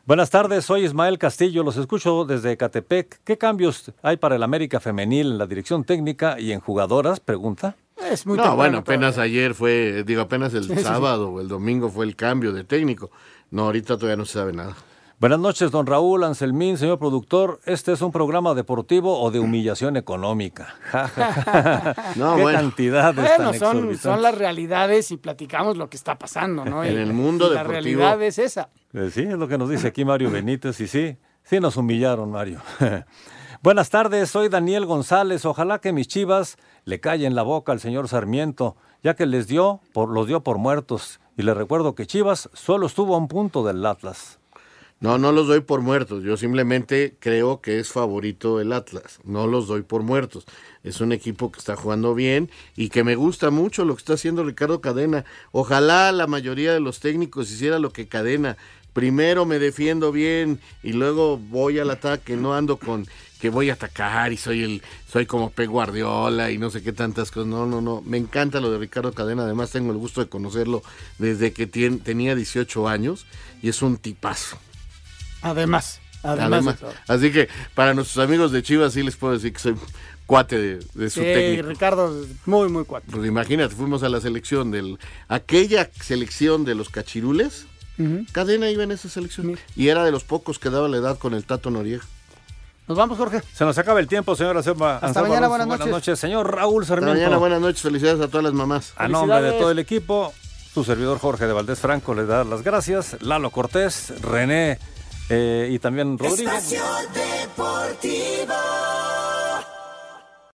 Buenas tardes, soy Ismael Castillo, los escucho desde Catepec. ¿Qué cambios hay para el América femenil en la dirección técnica y en jugadoras? Pregunta. Es muy no, bueno, todavía. apenas ayer fue, digo, apenas el Sí, sí, sí. sábado o el domingo fue el cambio de técnico. No, ahorita todavía no se sabe nada. Buenas noches, don Raúl Anselmín, señor productor. ¿Este es un programa deportivo o de humillación económica? No, ¿Qué bueno. cantidades Bueno, tan son, son las realidades y platicamos lo que está pasando, ¿no? En el mundo y La deportivo. realidad es esa. Eh, Sí, es lo que nos dice aquí Mario Benítez y sí, sí nos humillaron, Mario. Buenas tardes, soy Daniel González. Ojalá que mis chivas le callen la boca al señor Sarmiento, ya que les dio, por, los dio por muertos. Y le recuerdo que Chivas solo estuvo a un punto del Atlas. No, no los doy por muertos. Yo simplemente creo que es favorito el Atlas. No los doy por muertos. Es un equipo que está jugando bien y que me gusta mucho lo que está haciendo Ricardo Cadena. Ojalá la mayoría de los técnicos hiciera lo que Cadena. Primero me defiendo bien y luego voy al ataque. No ando con que voy a atacar y soy el soy como Pep Guardiola y no sé qué tantas cosas. No, no, no. Me encanta lo de Ricardo Cadena. Además tengo el gusto de conocerlo desde que tenía 18 años y es un tipazo. Además, además, Además, de todo. así que para nuestros amigos de Chivas sí les puedo decir que soy cuate de, de su Sí, técnico. Ricardo, muy, muy cuatro. Pues imagínate, fuimos a la selección del aquella selección de los cachirules. Cadena iba en esa selección y era de los pocos que daba la edad con el Tato Noriega. Nos vamos, Jorge. Se nos acaba el tiempo, señor Anselmo. Anselmo mañana, Alonso. buenas noches. Señor Raúl Hasta Sarmiento. mañana, buenas noches, felicidades a todas las mamás. A nombre de todo el equipo, su servidor Jorge de Valdés Franco le da las gracias. Lalo Cortés, René eh, y también Rodrigo.